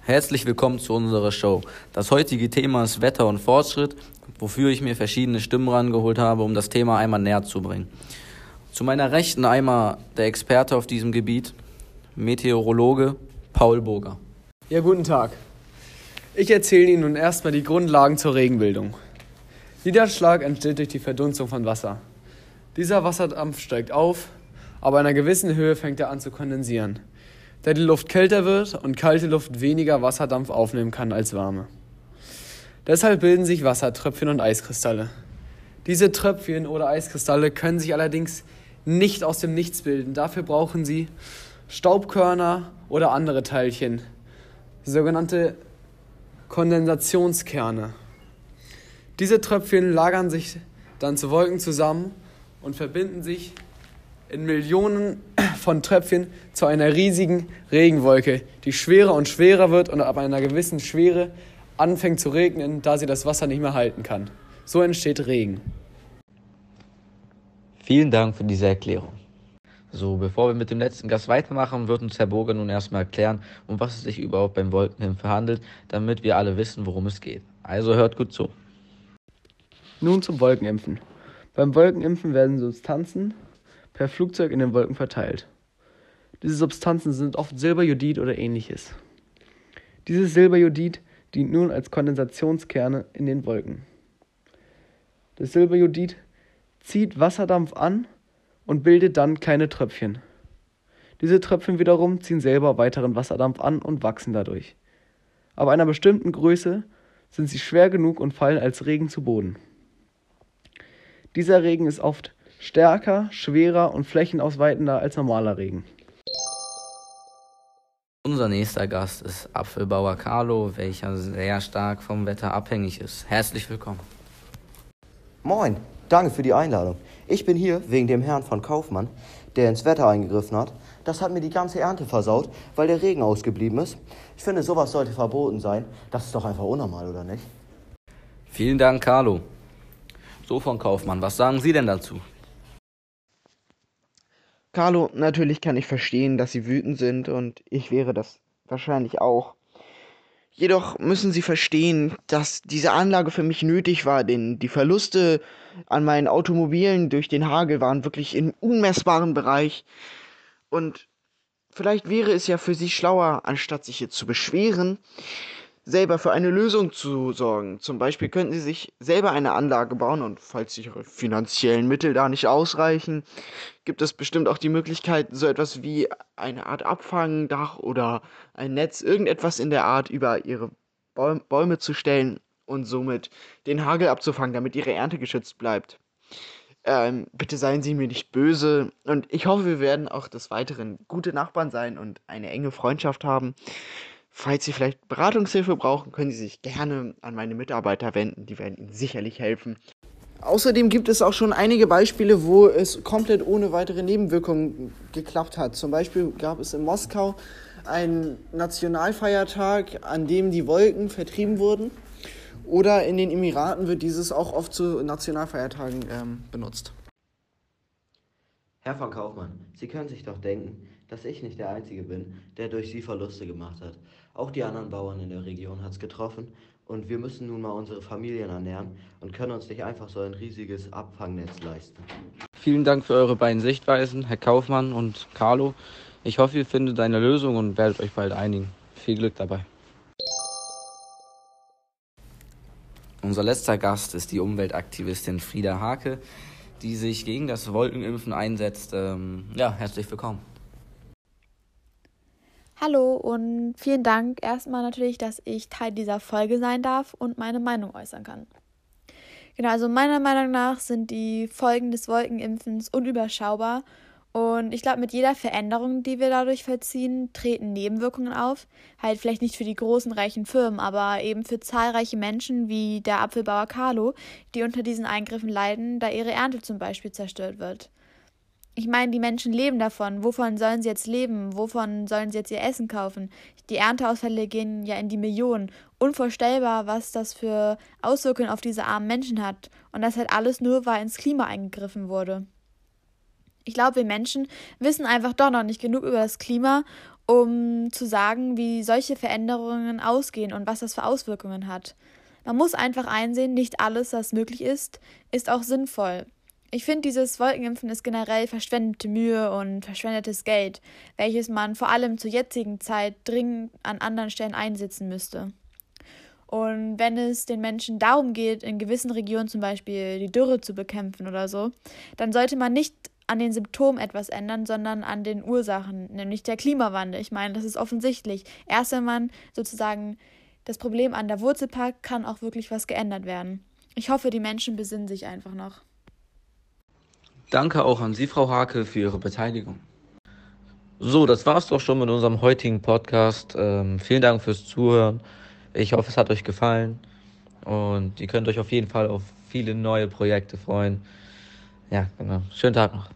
Herzlich willkommen zu unserer Show. Das heutige Thema ist Wetter und Fortschritt, wofür ich mir verschiedene Stimmen rangeholt habe, um das Thema einmal näher zu bringen. Zu meiner Rechten einmal der Experte auf diesem Gebiet, Meteorologe Paul Burger. Ja, guten Tag. Ich erzähle Ihnen nun erstmal die Grundlagen zur Regenbildung. Niederschlag entsteht durch die Verdunstung von Wasser. Dieser Wasserdampf steigt auf, aber an einer gewissen Höhe fängt er an zu kondensieren da die Luft kälter wird und kalte Luft weniger Wasserdampf aufnehmen kann als warme. Deshalb bilden sich Wassertröpfchen und Eiskristalle. Diese Tröpfchen oder Eiskristalle können sich allerdings nicht aus dem Nichts bilden. Dafür brauchen sie Staubkörner oder andere Teilchen, sogenannte Kondensationskerne. Diese Tröpfchen lagern sich dann zu Wolken zusammen und verbinden sich in Millionen von Tröpfchen zu einer riesigen Regenwolke, die schwerer und schwerer wird und ab einer gewissen Schwere anfängt zu regnen, da sie das Wasser nicht mehr halten kann. So entsteht Regen. Vielen Dank für diese Erklärung. So, bevor wir mit dem letzten Gast weitermachen, wird uns Herr Burger nun erstmal erklären, um was es sich überhaupt beim Wolkenimpfen handelt, damit wir alle wissen, worum es geht. Also hört gut zu. Nun zum Wolkenimpfen. Beim Wolkenimpfen werden Substanzen per Flugzeug in den Wolken verteilt. Diese Substanzen sind oft Silberjodid oder ähnliches. Dieses Silberjodid dient nun als Kondensationskerne in den Wolken. Das Silberjodid zieht Wasserdampf an und bildet dann kleine Tröpfchen. Diese Tröpfchen wiederum ziehen selber weiteren Wasserdampf an und wachsen dadurch. Ab einer bestimmten Größe sind sie schwer genug und fallen als Regen zu Boden. Dieser Regen ist oft stärker, schwerer und flächenausweitender als normaler Regen. Unser nächster Gast ist Apfelbauer Carlo, welcher sehr stark vom Wetter abhängig ist. Herzlich willkommen. Moin, danke für die Einladung. Ich bin hier wegen dem Herrn von Kaufmann, der ins Wetter eingegriffen hat. Das hat mir die ganze Ernte versaut, weil der Regen ausgeblieben ist. Ich finde, sowas sollte verboten sein. Das ist doch einfach unnormal, oder nicht? Vielen Dank, Carlo. So von Kaufmann, was sagen Sie denn dazu? Carlo, natürlich kann ich verstehen, dass Sie wütend sind und ich wäre das wahrscheinlich auch. Jedoch müssen Sie verstehen, dass diese Anlage für mich nötig war, denn die Verluste an meinen Automobilen durch den Hagel waren wirklich im unmessbaren Bereich. Und vielleicht wäre es ja für Sie schlauer, anstatt sich jetzt zu beschweren, selber für eine Lösung zu sorgen. Zum Beispiel könnten Sie sich selber eine Anlage bauen und falls Ihre finanziellen Mittel da nicht ausreichen, gibt es bestimmt auch die Möglichkeit, so etwas wie eine Art Abfangdach oder ein Netz, irgendetwas in der Art über Ihre Bäume zu stellen und somit den Hagel abzufangen, damit Ihre Ernte geschützt bleibt. Ähm, bitte seien Sie mir nicht böse und ich hoffe, wir werden auch des Weiteren gute Nachbarn sein und eine enge Freundschaft haben. Falls Sie vielleicht Beratungshilfe brauchen, können Sie sich gerne an meine Mitarbeiter wenden. Die werden Ihnen sicherlich helfen. Außerdem gibt es auch schon einige Beispiele, wo es komplett ohne weitere Nebenwirkungen geklappt hat. Zum Beispiel gab es in Moskau einen Nationalfeiertag, an dem die Wolken vertrieben wurden. Oder in den Emiraten wird dieses auch oft zu Nationalfeiertagen ähm, benutzt. Herr von Kaufmann, Sie können sich doch denken, dass ich nicht der Einzige bin, der durch Sie Verluste gemacht hat. Auch die anderen Bauern in der Region hat es getroffen und wir müssen nun mal unsere Familien ernähren und können uns nicht einfach so ein riesiges Abfangnetz leisten. Vielen Dank für eure beiden Sichtweisen, Herr Kaufmann und Carlo. Ich hoffe, ihr findet eine Lösung und werdet euch bald einigen. Viel Glück dabei. Unser letzter Gast ist die Umweltaktivistin Frieda Hake, die sich gegen das Wolkenimpfen einsetzt. Ähm, ja, herzlich willkommen. Hallo und vielen Dank erstmal natürlich, dass ich Teil dieser Folge sein darf und meine Meinung äußern kann. Genau, also meiner Meinung nach sind die Folgen des Wolkenimpfens unüberschaubar und ich glaube, mit jeder Veränderung, die wir dadurch vollziehen, treten Nebenwirkungen auf. Halt vielleicht nicht für die großen reichen Firmen, aber eben für zahlreiche Menschen wie der Apfelbauer Carlo, die unter diesen Eingriffen leiden, da ihre Ernte zum Beispiel zerstört wird. Ich meine, die Menschen leben davon. Wovon sollen sie jetzt leben? Wovon sollen sie jetzt ihr Essen kaufen? Die Ernteausfälle gehen ja in die Millionen. Unvorstellbar, was das für Auswirkungen auf diese armen Menschen hat. Und das halt alles nur, weil ins Klima eingegriffen wurde. Ich glaube, wir Menschen wissen einfach doch noch nicht genug über das Klima, um zu sagen, wie solche Veränderungen ausgehen und was das für Auswirkungen hat. Man muss einfach einsehen, nicht alles, was möglich ist, ist auch sinnvoll. Ich finde, dieses Wolkenimpfen ist generell verschwendete Mühe und verschwendetes Geld, welches man vor allem zur jetzigen Zeit dringend an anderen Stellen einsetzen müsste. Und wenn es den Menschen darum geht, in gewissen Regionen zum Beispiel die Dürre zu bekämpfen oder so, dann sollte man nicht an den Symptomen etwas ändern, sondern an den Ursachen, nämlich der Klimawandel. Ich meine, das ist offensichtlich. Erst wenn man sozusagen das Problem an der Wurzel packt, kann auch wirklich was geändert werden. Ich hoffe, die Menschen besinnen sich einfach noch. Danke auch an Sie, Frau Hake, für Ihre Beteiligung. So, das war's doch schon mit unserem heutigen Podcast. Ähm, vielen Dank fürs Zuhören. Ich hoffe, es hat euch gefallen und ihr könnt euch auf jeden Fall auf viele neue Projekte freuen. Ja, genau. Schönen Tag noch.